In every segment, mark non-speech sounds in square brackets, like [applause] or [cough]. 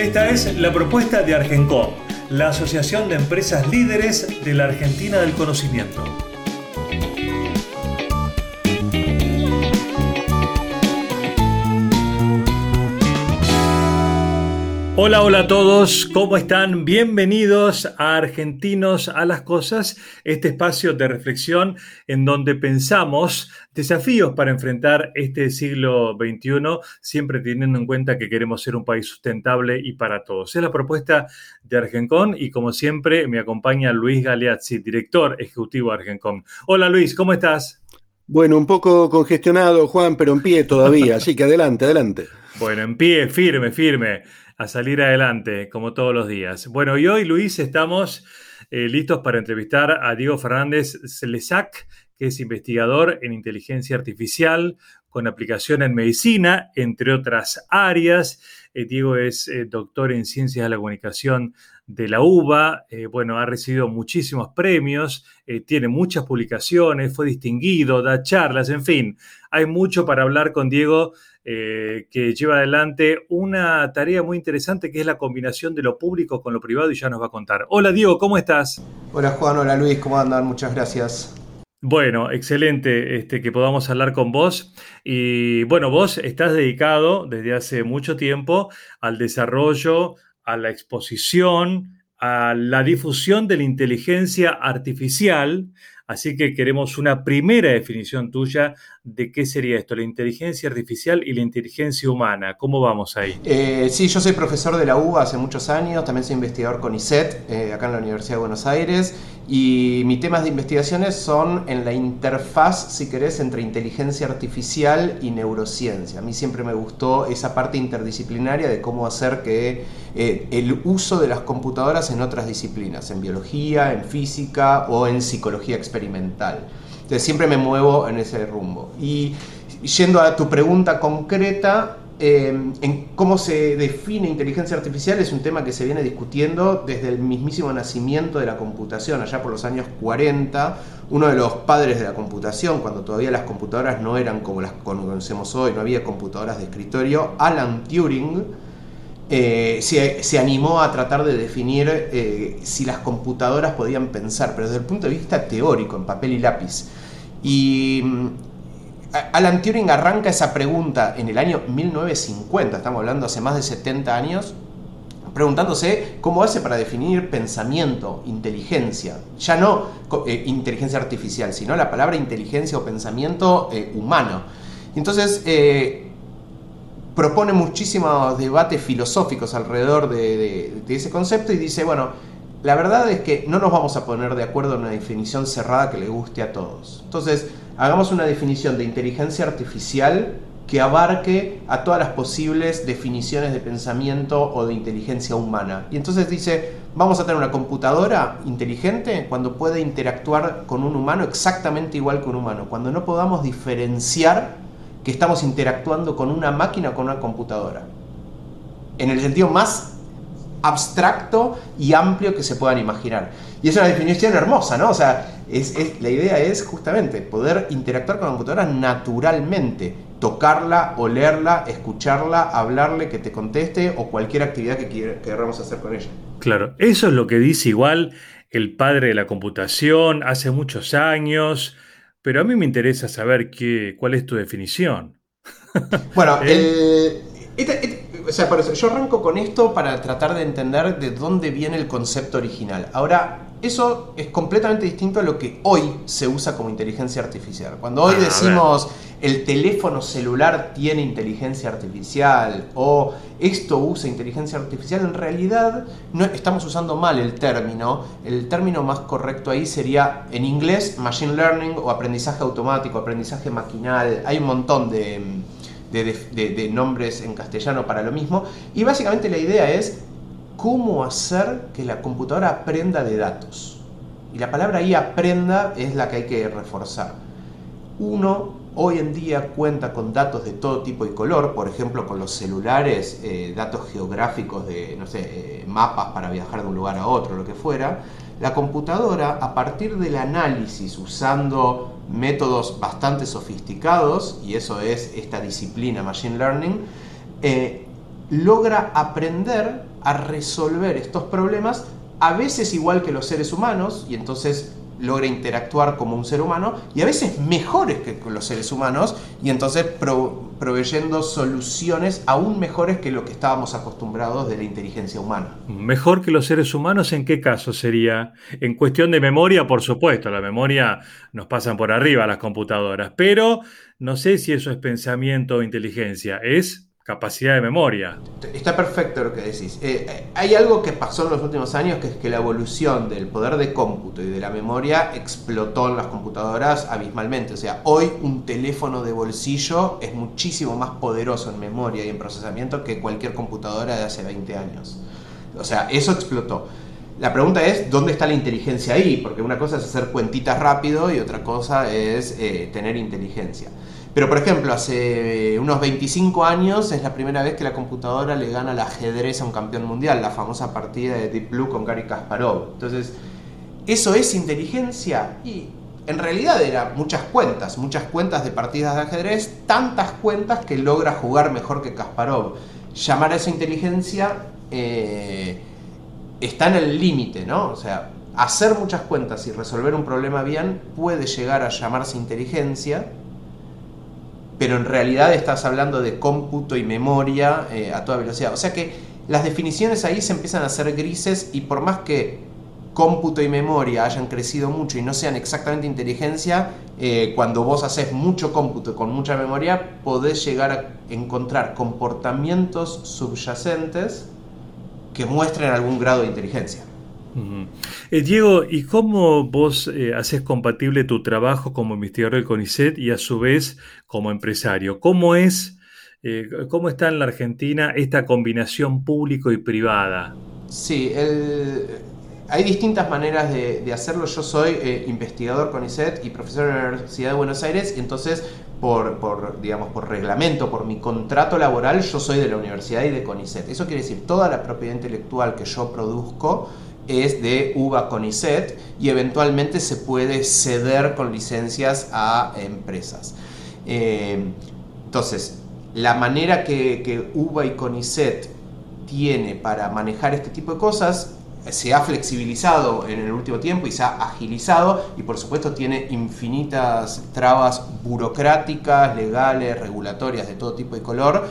Esta es la propuesta de Argencom, la Asociación de Empresas Líderes de la Argentina del Conocimiento. Hola, hola a todos, ¿cómo están? Bienvenidos a Argentinos a las Cosas, este espacio de reflexión en donde pensamos desafíos para enfrentar este siglo XXI, siempre teniendo en cuenta que queremos ser un país sustentable y para todos. Es la propuesta de Argencon y como siempre me acompaña Luis Galeazzi, director ejecutivo de Argencon. Hola Luis, ¿cómo estás? Bueno, un poco congestionado, Juan, pero en pie todavía, [laughs] así que adelante, adelante. Bueno, en pie, firme, firme a salir adelante, como todos los días. Bueno, y hoy, Luis, estamos eh, listos para entrevistar a Diego Fernández Celesac, que es investigador en inteligencia artificial con aplicación en medicina, entre otras áreas. Eh, Diego es eh, doctor en ciencias de la comunicación de la UBA, bueno, ha recibido muchísimos premios, tiene muchas publicaciones, fue distinguido, da charlas, en fin, hay mucho para hablar con Diego eh, que lleva adelante una tarea muy interesante que es la combinación de lo público con lo privado y ya nos va a contar. Hola Diego, ¿cómo estás? Hola Juan, hola Luis, ¿cómo andan? Muchas gracias. Bueno, excelente este, que podamos hablar con vos. Y bueno, vos estás dedicado desde hace mucho tiempo al desarrollo, a la exposición, a la difusión de la inteligencia artificial, Así que queremos una primera definición tuya de qué sería esto, la inteligencia artificial y la inteligencia humana. ¿Cómo vamos ahí? Eh, sí, yo soy profesor de la UBA hace muchos años, también soy investigador con ISET, eh, acá en la Universidad de Buenos Aires, y mis temas de investigaciones son en la interfaz, si querés, entre inteligencia artificial y neurociencia. A mí siempre me gustó esa parte interdisciplinaria de cómo hacer que eh, el uso de las computadoras en otras disciplinas, en biología, en física o en psicología experimental experimental. Entonces siempre me muevo en ese rumbo. Y yendo a tu pregunta concreta, eh, en cómo se define inteligencia artificial es un tema que se viene discutiendo desde el mismísimo nacimiento de la computación, allá por los años 40. Uno de los padres de la computación, cuando todavía las computadoras no eran como las conocemos hoy, no había computadoras de escritorio, Alan Turing, eh, se, animó a tratar de definir eh, si las computadoras podían pensar, pero desde el punto de vista teórico, en papel y lápiz. Y mm, Alan Turing arranca esa pregunta en el año 1950, estamos hablando hace más de 70 años, preguntándose cómo hace para definir pensamiento, inteligencia. Ya no eh, inteligencia artificial, sino la palabra inteligencia o pensamiento humano. Entonces, propone muchísimos debates filosóficos alrededor de, ese concepto y dice, bueno, la verdad es que no nos vamos a poner de acuerdo en una definición cerrada que le guste a todos. Entonces, hagamos una definición de inteligencia artificial que abarque a todas las posibles definiciones de pensamiento o de inteligencia humana. Y entonces dice, vamos a tener una computadora inteligente cuando puede interactuar con un humano exactamente igual que un humano, cuando no podamos diferenciar que estamos interactuando con una máquina o con una computadora. En el sentido más abstracto y amplio que se puedan imaginar. Y es una definición hermosa, ¿no? O sea, es, la idea es justamente poder interactuar con la computadora naturalmente, tocarla, olerla, escucharla, hablarle, que te conteste o cualquier actividad que queramos hacer con ella. Claro, eso es lo que dice igual el padre de la computación hace muchos años. Pero a mí me interesa saber qué, cuál es tu definición. [laughs] Bueno, [laughs] ¿Eh? yo arranco con esto para tratar de entender de dónde viene el concepto original. Ahora, eso es completamente distinto a lo que hoy se usa como inteligencia artificial. Cuando hoy ah, decimos el teléfono celular tiene inteligencia artificial o esto usa inteligencia artificial, en realidad no estamos usando mal el término. El término más correcto ahí sería en inglés machine learning o aprendizaje automático, aprendizaje maquinal. Hay un montón de de, nombres en castellano para lo mismo. Y básicamente la idea es cómo hacer que la computadora aprenda de datos. Y la palabra ahí aprenda es la que hay que reforzar. Uno hoy en día cuenta con datos de todo tipo y color, por ejemplo con los celulares, eh, datos geográficos de, no sé, eh, mapas para viajar de un lugar a otro, lo que fuera. La computadora, a partir del análisis usando métodos bastante sofisticados, y eso es esta disciplina Machine Learning, eh, logra aprender a resolver estos problemas, a veces igual que los seres humanos, y entonces logra interactuar como un ser humano y a veces mejores que los seres humanos y entonces proveyendo soluciones aún mejores que lo que estábamos acostumbrados de la inteligencia humana. ¿Mejor que los seres humanos en qué caso sería? En cuestión de memoria, por supuesto, la memoria nos pasan por arriba las computadoras, pero no sé si eso es pensamiento o inteligencia, es capacidad de memoria. Está perfecto lo que decís. Eh, eh, hay algo que pasó en los últimos años, que es que la evolución del poder de cómputo y de la memoria explotó en las computadoras abismalmente. O sea, hoy un teléfono de bolsillo es muchísimo más poderoso en memoria y en procesamiento que cualquier computadora de hace 20 años. O sea, eso explotó. La pregunta es, ¿dónde está la inteligencia ahí? Porque una cosa es hacer cuentitas rápido y otra cosa es eh, tener inteligencia. Pero por ejemplo, hace unos 25 años es la primera vez que la computadora le gana al ajedrez a un campeón mundial, la famosa partida de Deep Blue con Gary Kasparov. Entonces, ¿eso es inteligencia? Y en realidad era muchas cuentas, muchas cuentas de partidas de ajedrez, tantas cuentas que logra jugar mejor que Kasparov. Llamar a esa inteligencia eh, está en el límite, ¿no? O sea, hacer muchas cuentas y resolver un problema bien puede llegar a llamarse inteligencia, pero en realidad estás hablando de cómputo y memoria eh, a toda velocidad. O sea que las definiciones ahí se empiezan a hacer grises y por más que cómputo y memoria hayan crecido mucho y no sean exactamente inteligencia, eh, cuando vos haces mucho cómputo con mucha memoria, podés llegar a encontrar comportamientos subyacentes que muestren algún grado de inteligencia. Eh, Diego, ¿y cómo vos eh, haces compatible tu trabajo como investigador del CONICET y a su vez como empresario? ¿Cómo es, eh, cómo está en la Argentina esta combinación público y privada? Sí, hay distintas maneras de, hacerlo. Yo soy investigador CONICET y profesor en la Universidad de Buenos Aires y entonces por, por, digamos, por reglamento, por mi contrato laboral, yo soy de la universidad y de CONICET. Eso quiere decir, toda la propiedad intelectual que yo produzco es de UBA CONICET y eventualmente se puede ceder con licencias a empresas. Eh, entonces, la manera que, que UBA y CONICET tiene para manejar este tipo de cosas se ha flexibilizado en el último tiempo y se ha agilizado y por supuesto tiene infinitas trabas burocráticas, legales, regulatorias de todo tipo y color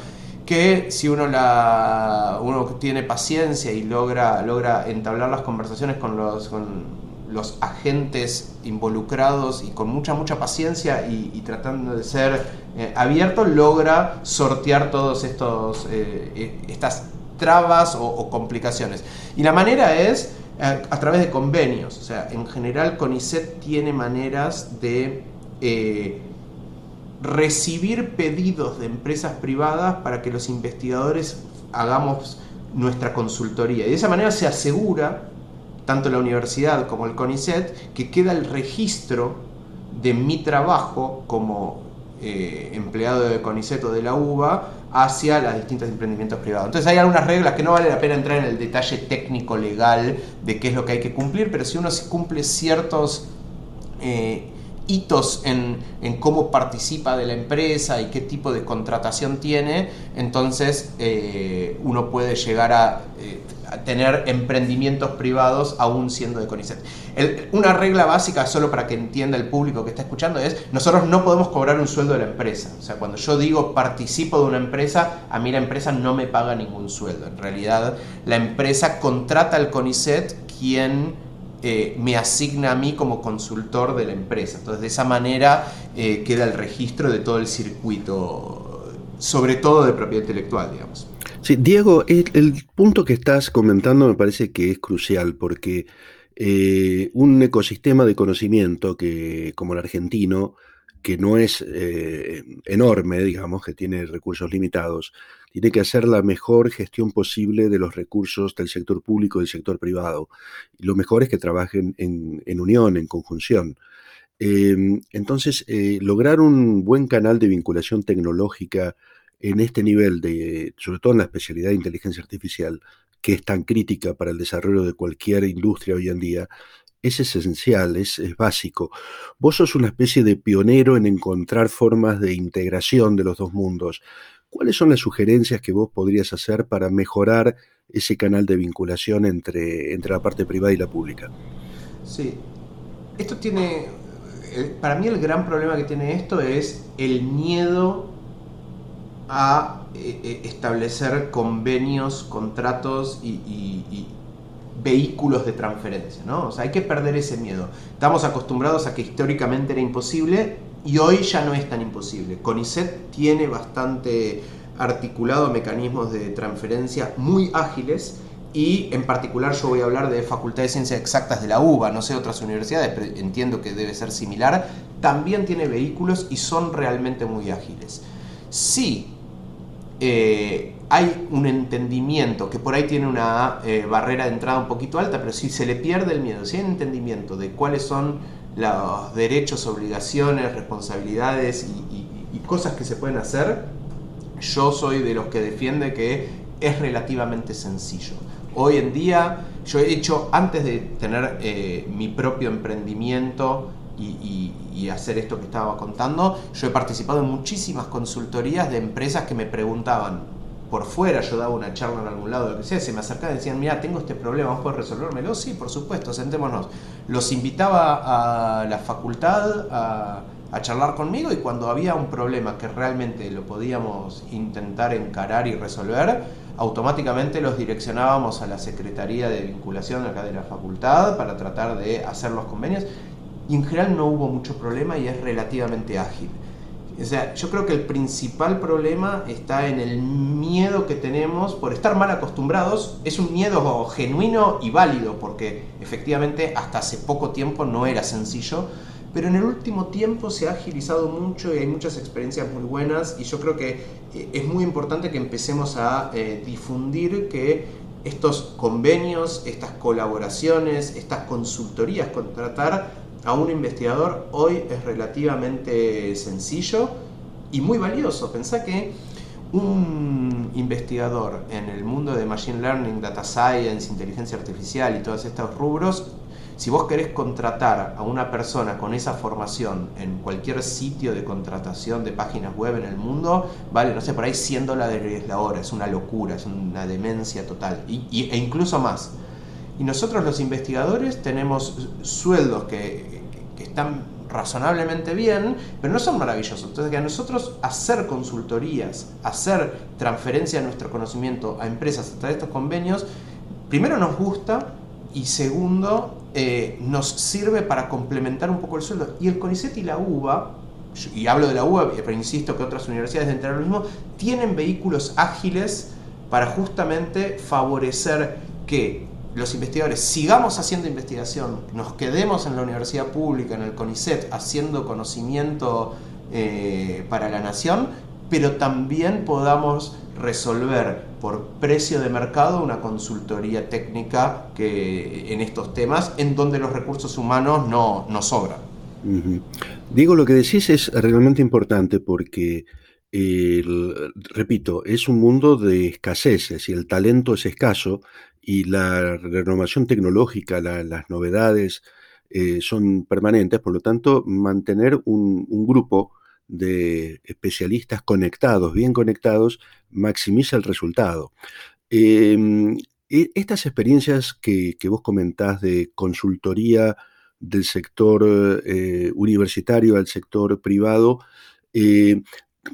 que si uno, la, uno tiene paciencia y logra, logra entablar las conversaciones con los, con los agentes involucrados y con mucha, mucha paciencia y, tratando de ser eh, abierto, logra sortear todos estos eh, eh, estas trabas o, complicaciones. Y la manera es a, través de convenios. O sea, en general CONICET tiene maneras de recibir pedidos de empresas privadas para que los investigadores hagamos nuestra consultoría. Y de esa manera se asegura, tanto la universidad como el CONICET, que queda el registro de mi trabajo como eh, empleado de CONICET o de la UBA hacia los distintos emprendimientos privados. Entonces hay algunas reglas que no vale la pena entrar en el detalle técnico legal de qué es lo que hay que cumplir, pero si uno cumple ciertos... Eh, hitos en, cómo participa de la empresa y qué tipo de contratación tiene, entonces eh, uno puede llegar eh, a, tener emprendimientos privados aún siendo de CONICET. una regla básica, solo para que entienda el público que está escuchando, es nosotros no podemos cobrar un sueldo de la empresa. O sea, cuando yo digo participo de una empresa, a mí la empresa no me paga ningún sueldo. En realidad, la empresa contrata al CONICET quien eh, me asigna a mí como consultor de la empresa. Entonces, de esa manera eh, queda el registro de todo el circuito, sobre todo de propiedad intelectual, digamos. Sí, Diego, el, punto que estás comentando me parece que es crucial porque eh, un ecosistema de conocimiento que, como el argentino, que no es enorme, digamos, que tiene recursos limitados, tiene que hacer la mejor gestión posible de los recursos del sector público y del sector privado. Y lo mejor es que trabajen en, unión, en conjunción. Em, entonces, eh, lograr un buen canal de vinculación tecnológica en este nivel, de, sobre todo en la especialidad de inteligencia artificial, que es tan crítica para el desarrollo de cualquier industria hoy en día, es esencial, es, básico. Vos sos una especie de pionero en encontrar formas de integración de los dos mundos. ¿Cuáles son las sugerencias que vos podrías hacer para mejorar ese canal de vinculación entre, entre la parte privada y la pública? Sí, esto tiene, eh, para mí el gran problema que tiene esto es el miedo a eh, eh, establecer convenios, contratos y, vehículos de transferencia, ¿no? O sea, hay que perder ese miedo. Estamos acostumbrados a que históricamente era imposible y hoy ya no es tan imposible. CONICET tiene bastante articulado mecanismos de transferencia muy ágiles y en particular yo voy a hablar de Facultad de Ciencias Exactas de la UBA, no sé otras universidades, pero entiendo que debe ser similar, también tiene vehículos y son realmente muy ágiles. Sí, eh, hay un entendimiento que por ahí tiene una eh, barrera de entrada un poquito alta, pero si se le pierde el miedo, si hay entendimiento de cuáles son los derechos, obligaciones, responsabilidades y, cosas que se pueden hacer, yo soy de los que defiende que es relativamente sencillo. Hoy en día, yo he hecho, antes de tener eh, mi propio emprendimiento y, y, hacer esto que estaba contando, yo he participado en muchísimas consultorías de empresas que me preguntaban, por fuera yo daba una charla en algún lado, lo que sea, se me acercaban y decían, mira, tengo este problema, ¿vos podés resolvérmelo? Sí, por supuesto, sentémonos. Los invitaba a la facultad a, charlar conmigo y cuando había un problema que realmente lo podíamos intentar encarar y resolver, automáticamente los direccionábamos a la Secretaría de Vinculación acá de la facultad para tratar de hacer los convenios en general no hubo mucho problema y es relativamente ágil. O sea, yo creo que el principal problema está en el miedo que tenemos por estar mal acostumbrados. Es un miedo genuino y válido, porque efectivamente hasta hace poco tiempo no era sencillo, pero en el último tiempo se ha agilizado mucho y hay muchas experiencias muy buenas y yo creo que eh, es muy importante que empecemos a eh, difundir que estos convenios, estas colaboraciones, estas consultorías, contratar a un investigador hoy es relativamente sencillo y muy valioso. Pensá que un investigador en el mundo de Machine Learning, Data Science, inteligencia artificial y todos estos rubros, si vos querés contratar a una persona con esa formación en cualquier sitio de contratación de páginas web en el mundo, vale, no sé, por ahí 100 dólares la hora, es una locura, es una demencia total, e incluso más. Y nosotros los investigadores tenemos sueldos que, están razonablemente bien, pero no son maravillosos. Entonces, que a nosotros hacer consultorías, hacer transferencia de nuestro conocimiento a empresas a través de estos convenios, primero nos gusta y segundo eh, nos sirve para complementar un poco el sueldo. Y el CONICET y la UBA, y hablo de la UBA, pero insisto que otras universidades de entrar lo mismo, tienen vehículos ágiles para justamente favorecer que los investigadores sigamos haciendo investigación, nos quedemos en la universidad pública, en el CONICET, haciendo conocimiento eh, para la nación, pero también podamos resolver por precio de mercado una consultoría técnica que, en estos temas en donde los recursos humanos no, no sobran. Digo, lo que decís es realmente importante porque, repito, es un mundo de escaseces y el talento es escaso y la renovación tecnológica, las novedades eh, son permanentes, por lo tanto, mantener un, grupo de especialistas conectados, bien conectados, maximiza el resultado. Em, e, estas experiencias que, vos comentás de consultoría del sector eh, universitario al sector privado, eh,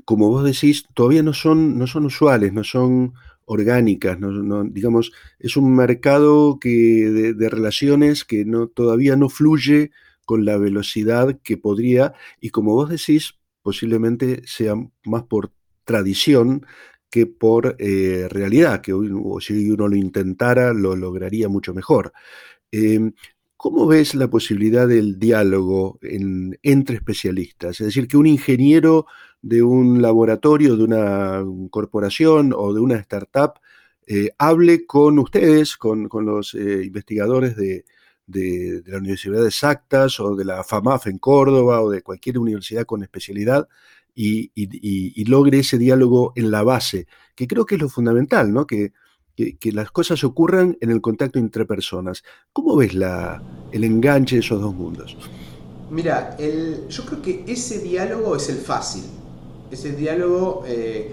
como vos decís, todavía no son, usuales, no son orgánicas, no, digamos, es un mercado que, de, relaciones que todavía no fluye con la velocidad que podría y como vos decís, posiblemente sea más por tradición que por eh, realidad, que hoy, si uno lo intentara lo lograría mucho mejor. Em, ¿Cómo ves la posibilidad del diálogo entre especialistas? Es decir, que un ingeniero de un laboratorio, de una corporación o de una startup eh, hable con ustedes, con, los eh, investigadores de, la Universidad de Exactas o de la FAMAF en Córdoba o de cualquier universidad con especialidad y, logre ese diálogo en la base, que creo que es lo fundamental, ¿no? Que, que, las cosas ocurran en el contacto entre personas. ¿Cómo ves la, el enganche de esos dos mundos? Mira, el, yo creo que ese diálogo es el fácil. Ese diálogo eh,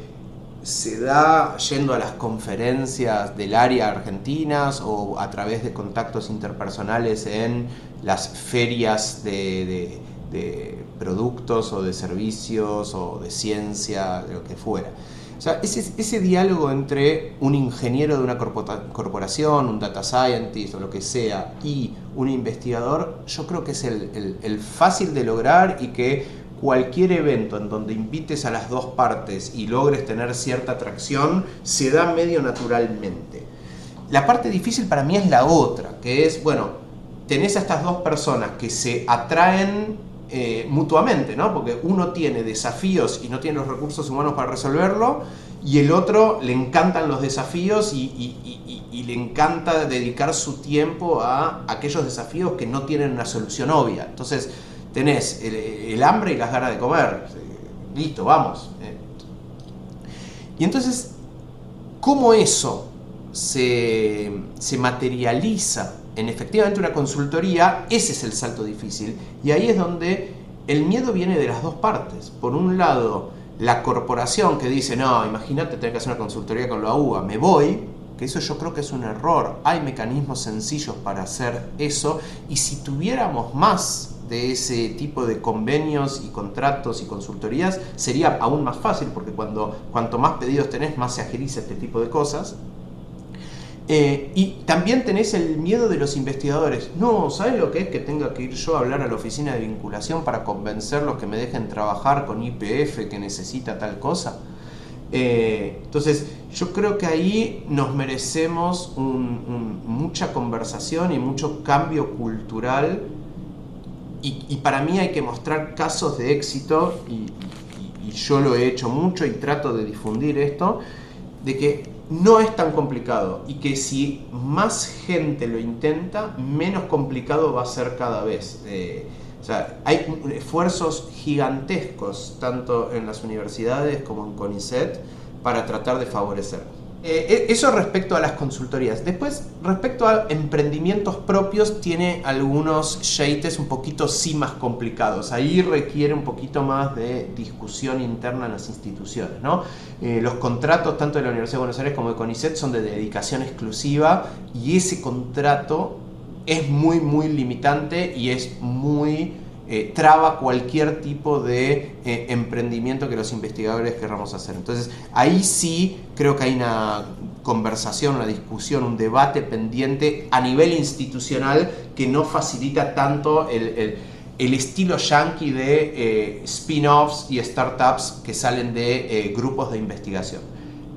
se da yendo a las conferencias del área argentinas o a través de contactos interpersonales en las ferias de, de productos o de servicios o de ciencia, de lo que fuera. O sea, ese, ese diálogo entre un ingeniero de una corporación, un data scientist o lo que sea, y un investigador, yo creo que es el, fácil de lograr y que cualquier evento en donde invites a las dos partes y logres tener cierta atracción, se da medio naturalmente. La parte difícil para mí es la otra, que es, bueno, tenés a estas dos personas que se atraen eh, mutuamente, ¿no? Porque uno tiene desafíos y no tiene los recursos humanos para resolverlo, y el otro le encantan los desafíos y, le encanta dedicar su tiempo a aquellos desafíos que no tienen una solución obvia. Entonces, tenés el, hambre y las ganas de comer. Listo, vamos. Eh. Y entonces, ¿cómo eso se, se materializa en efectivamente una consultoría, ese es el salto difícil. Y ahí es donde el miedo viene de las dos partes. Por un lado, la corporación que dice, no, imagínate tener que hacer una consultoría con la UBA, me voy, que eso yo creo que es un error. Hay mecanismos sencillos para hacer eso y si tuviéramos más de ese tipo de convenios y contratos y consultorías sería aún más fácil porque cuando cuanto más pedidos tenés más se agiliza este tipo de cosas eh, y también tenés el miedo de los investigadores. No, ¿sabes lo que es que tenga que ir yo a hablar a la oficina de vinculación para convencerlos que me dejen trabajar con IPF que necesita tal cosa? Eh, entonces, yo creo que ahí nos merecemos mucha conversación y mucho cambio cultural. Y, para mí hay que mostrar casos de éxito, y yo lo he hecho mucho y trato de difundir esto, de que no es tan complicado y que si más gente lo intenta, menos complicado va a ser cada vez. Eh, o sea, hay esfuerzos gigantescos, tanto en las universidades como en CONICET, para tratar de favorecerlo. Eh, e, eso respecto a las consultorías. Después, respecto a emprendimientos propios, tiene algunos shades un poquito sí más complicados. Ahí requiere un poquito más de discusión interna en las instituciones. ¿no? Eh, los contratos, tanto de la Universidad de Buenos Aires como de CONICET, son de dedicación exclusiva y ese contrato es muy, muy limitante y es muy eh, traba cualquier tipo de eh, emprendimiento que los investigadores querramos hacer. Entonces, ahí sí creo que hay una conversación, una discusión, un debate pendiente a nivel institucional que no facilita tanto el, estilo yankee de eh, spin-offs y startups que salen de grupos de investigación.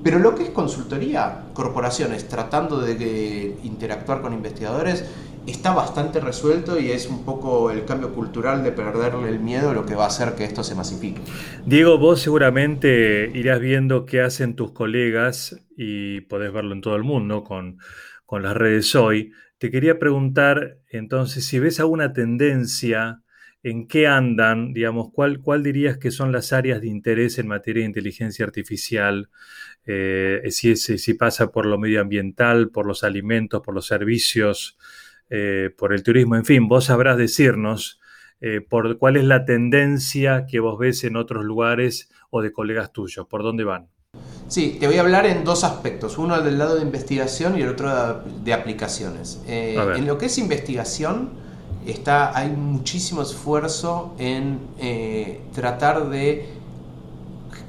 Pero lo que es consultoría, corporaciones tratando de interactuar con investigadores, está bastante resuelto y es un poco el cambio cultural de perderle el miedo lo que va a hacer que esto se masifique. Diego, vos seguramente irás viendo qué hacen tus colegas y podés verlo en todo el mundo con, con las redes hoy. Te quería preguntar entonces si ves alguna tendencia en qué andan, digamos, cuál, cuál dirías que son las áreas de interés en materia de inteligencia artificial, eh, si, si pasa por lo medioambiental, por los alimentos, por los servicios, eh, por el turismo, en fin, vos sabrás decirnos eh, por cuál es la tendencia que vos ves en otros lugares o de colegas tuyos, por dónde van. Sí, te voy a hablar en dos aspectos, uno del lado de investigación y el otro de aplicaciones. Eh, en lo que es investigación, está, hay muchísimo esfuerzo en tratar de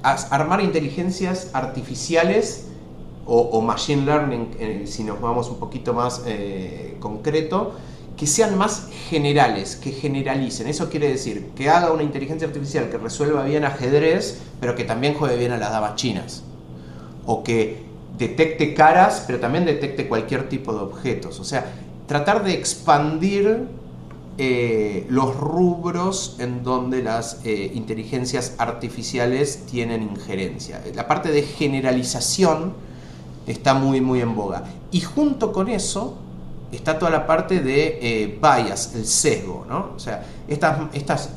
armar inteligencias artificiales o, machine learning, eh, si nos vamos un poquito más eh, concreto, que sean más generales, que generalicen. Eso quiere decir que haga una inteligencia artificial que resuelva bien ajedrez, pero que también juegue bien a las damas chinas. O que detecte caras, pero también detecte cualquier tipo de objetos. O sea, tratar de expandir eh, los rubros en donde las inteligencias artificiales tienen injerencia. La parte de generalización está muy, muy en boga. Y junto con eso está toda la parte de eh, bias, el sesgo. ¿no? O sea, estas, estas,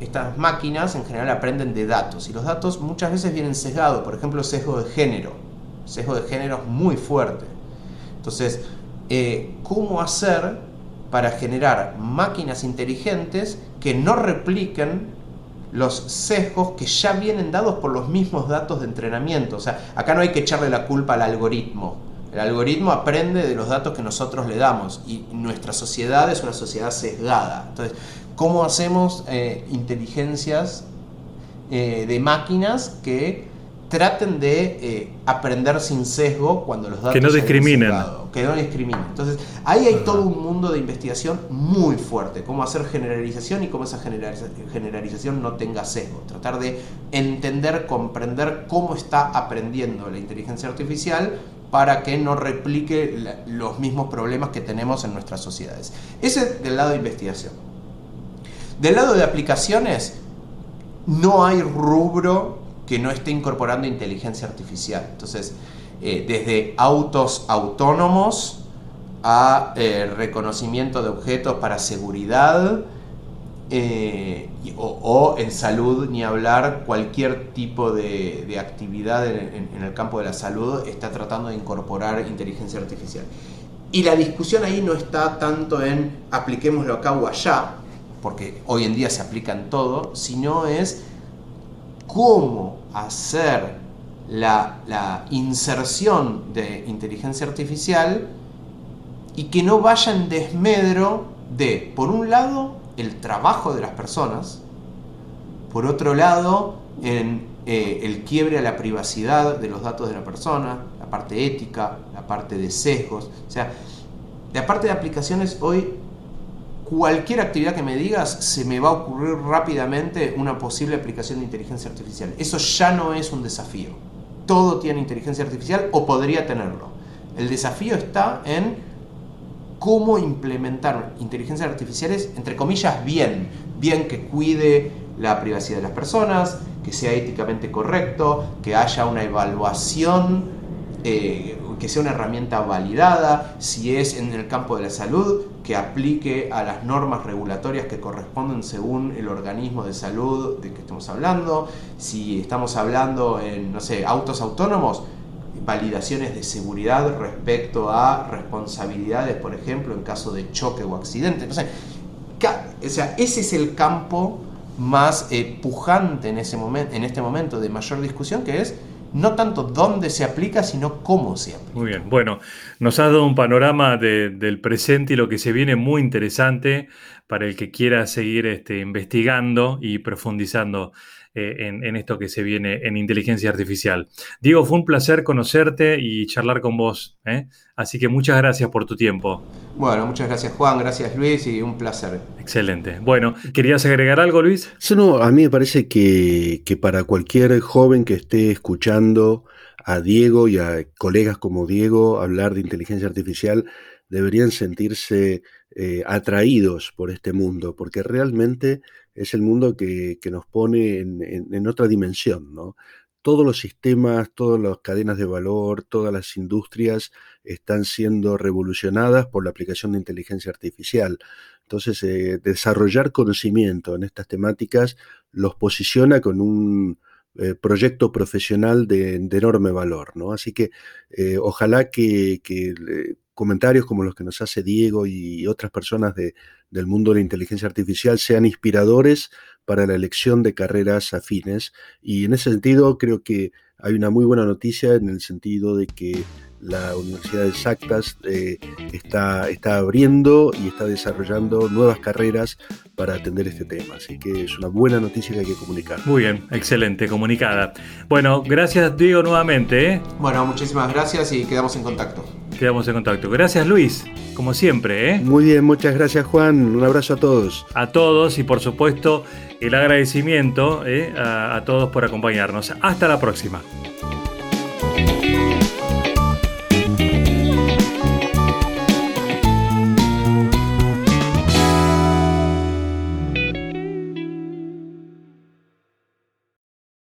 estas máquinas en general aprenden de datos y los datos muchas veces vienen sesgados. Por ejemplo, sesgo de género. sesgo de género es muy fuerte. Entonces, ¿cómo hacer para generar máquinas inteligentes que no repliquen los sesgos que ya vienen dados por los mismos datos de entrenamiento. O sea, acá no hay que echarle la culpa al algoritmo. El algoritmo aprende de los datos que nosotros le damos y nuestra sociedad es una sociedad sesgada. Entonces, ¿cómo hacemos eh, inteligencias eh, de máquinas que traten de eh, aprender sin sesgo cuando los datos que no discriminen. que no discriminen. Entonces ahí hay todo un mundo de investigación muy fuerte cómo hacer generalización y cómo esa generalización no tenga sesgo. Tratar de entender comprender cómo está aprendiendo la inteligencia artificial para que no replique los mismos problemas que tenemos en nuestras sociedades. Ese es del lado de investigación. Del lado de aplicaciones no hay rubro que no esté incorporando inteligencia artificial. Entonces, eh, desde autos autónomos a eh, reconocimiento de objetos para seguridad eh, o, en salud, ni hablar, cualquier tipo de, actividad en, en, el campo de la salud está tratando de incorporar inteligencia artificial. Y la discusión ahí no está tanto en apliquémoslo acá o allá, porque hoy en día se aplica en todo, sino es cómo hacer la, inserción de inteligencia artificial y que no vaya en desmedro de, por un lado, el trabajo de las personas, por otro lado, eh, el quiebre a la privacidad de los datos de la persona, la parte ética, la parte de sesgos. O sea, la parte de aplicaciones hoy cualquier actividad que me digas, se me va a ocurrir rápidamente una posible aplicación de inteligencia artificial. Eso ya no es un desafío. Todo tiene inteligencia artificial o podría tenerlo. El desafío está en cómo implementar inteligencias artificiales, entre comillas, bien. Bien que cuide la privacidad de las personas, que sea éticamente correcto, que haya una evaluación eh, que sea una herramienta validada, si es en el campo de la salud, que aplique a las normas regulatorias que corresponden según el organismo de salud de que estamos hablando, si estamos hablando en, no sé, autos autónomos, validaciones de seguridad respecto a responsabilidades, por ejemplo, en caso de choque o accidente. o sea, ese es el campo más eh, pujante en, ese momento, en este momento de mayor discusión, que es no tanto dónde se aplica, sino cómo se aplica. Muy bien, bueno, nos ha dado un panorama del presente y lo que se viene muy interesante para el que quiera seguir este, investigando y profundizando eh, en, esto que se viene en inteligencia artificial. Diego, fue un placer conocerte y charlar con vos. ¿eh? Así que muchas gracias por tu tiempo. Bueno, muchas gracias Juan, gracias Luis y un placer. Excelente. Bueno, ¿querías agregar algo Luis? Sí, no, a mí me parece que, que para cualquier joven que esté escuchando a Diego y a colegas como Diego hablar de inteligencia artificial, deberían sentirse eh, atraídos por este mundo, porque realmente es el mundo que, nos pone en, otra dimensión, ¿no? Todos los sistemas, todas las cadenas de valor, todas las industrias están siendo revolucionadas por la aplicación de inteligencia artificial. Entonces, eh, desarrollar conocimiento en estas temáticas los posiciona con un eh, proyecto profesional de, enorme valor, ¿no? Así que ojalá que, que comentarios como los que nos hace Diego y otras personas del mundo de la inteligencia artificial sean inspiradores para la elección de carreras afines. Y en ese sentido creo que hay una muy buena noticia en el sentido de que la Universidad de Sactas eh, está, está abriendo y está desarrollando nuevas carreras para atender este tema. Así que es una buena noticia que hay que comunicar. Muy bien, excelente, comunicada. Bueno, gracias Diego nuevamente. ¿eh? Bueno, muchísimas gracias y quedamos en contacto. Quedamos en contacto. Gracias Luis, como siempre. ¿eh? Muy bien, muchas gracias Juan. Un abrazo a todos. A todos y por supuesto el agradecimiento a todos por acompañarnos. Hasta la próxima.